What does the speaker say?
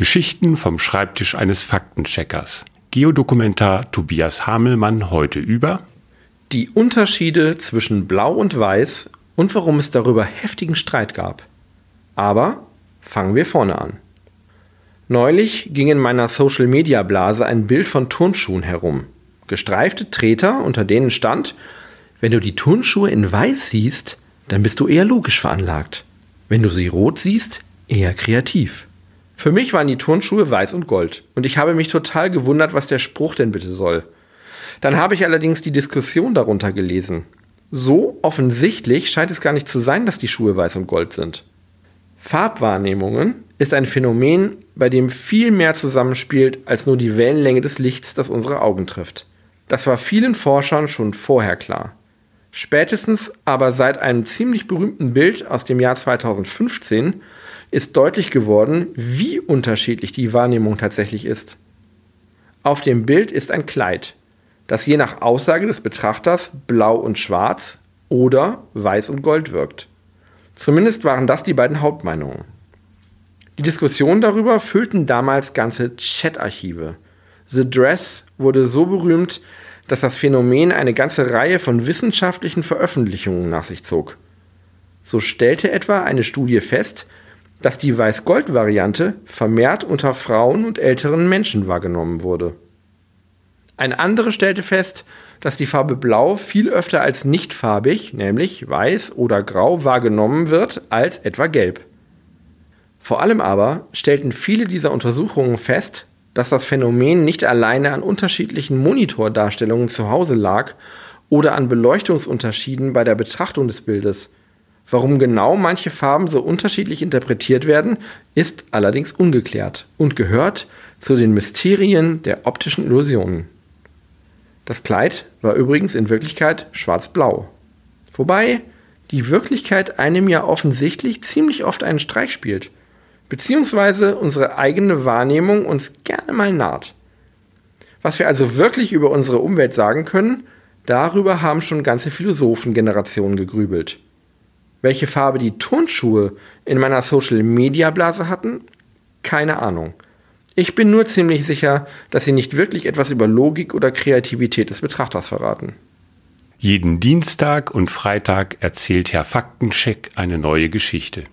Geschichten vom Schreibtisch eines Faktencheckers. Geodokumentar Tobias Hamelmann heute über die Unterschiede zwischen Blau und Weiß und warum es darüber heftigen Streit gab. Aber fangen wir vorne an. Neulich ging in meiner Social-Media-Blase ein Bild von Turnschuhen herum. Gestreifte Treter, unter denen stand, wenn du die Turnschuhe in Weiß siehst, dann bist du eher logisch veranlagt. Wenn du sie rot siehst, eher kreativ. Für mich waren die Turnschuhe weiß und gold und ich habe mich total gewundert, was der Spruch denn bitte soll. Dann habe ich allerdings die Diskussion darunter gelesen. So offensichtlich scheint es gar nicht zu sein, dass die Schuhe weiß und gold sind. Farbwahrnehmungen ist ein Phänomen, bei dem viel mehr zusammenspielt als nur die Wellenlänge des Lichts, das unsere Augen trifft. Das war vielen Forschern schon vorher klar. Spätestens aber seit einem ziemlich berühmten Bild aus dem Jahr 2015 ist deutlich geworden, wie unterschiedlich die Wahrnehmung tatsächlich ist. Auf dem Bild ist ein Kleid, das je nach Aussage des Betrachters blau und schwarz oder weiß und gold wirkt. Zumindest waren das die beiden Hauptmeinungen. Die Diskussionen darüber füllten damals ganze Chat-Archive. The Dress wurde so berühmt, dass das Phänomen eine ganze Reihe von wissenschaftlichen Veröffentlichungen nach sich zog. So stellte etwa eine Studie fest, dass die Weiß-Gold-Variante vermehrt unter Frauen und älteren Menschen wahrgenommen wurde. Ein anderer stellte fest, dass die Farbe Blau viel öfter als nichtfarbig, nämlich weiß oder grau, wahrgenommen wird als etwa gelb. Vor allem aber stellten viele dieser Untersuchungen fest, dass das Phänomen nicht alleine an unterschiedlichen Monitordarstellungen zu Hause lag oder an Beleuchtungsunterschieden bei der Betrachtung des Bildes, Warum genau manche Farben so unterschiedlich interpretiert werden, ist allerdings ungeklärt und gehört zu den Mysterien der optischen Illusionen. Das Kleid war übrigens in Wirklichkeit schwarz-blau. Wobei die Wirklichkeit einem ja offensichtlich ziemlich oft einen Streich spielt, beziehungsweise unsere eigene Wahrnehmung uns gerne mal naht. Was wir also wirklich über unsere Umwelt sagen können, darüber haben schon ganze Philosophengenerationen gegrübelt. Welche Farbe die Turnschuhe in meiner Social Media Blase hatten? Keine Ahnung. Ich bin nur ziemlich sicher, dass sie nicht wirklich etwas über Logik oder Kreativität des Betrachters verraten. Jeden Dienstag und Freitag erzählt Herr Faktencheck eine neue Geschichte.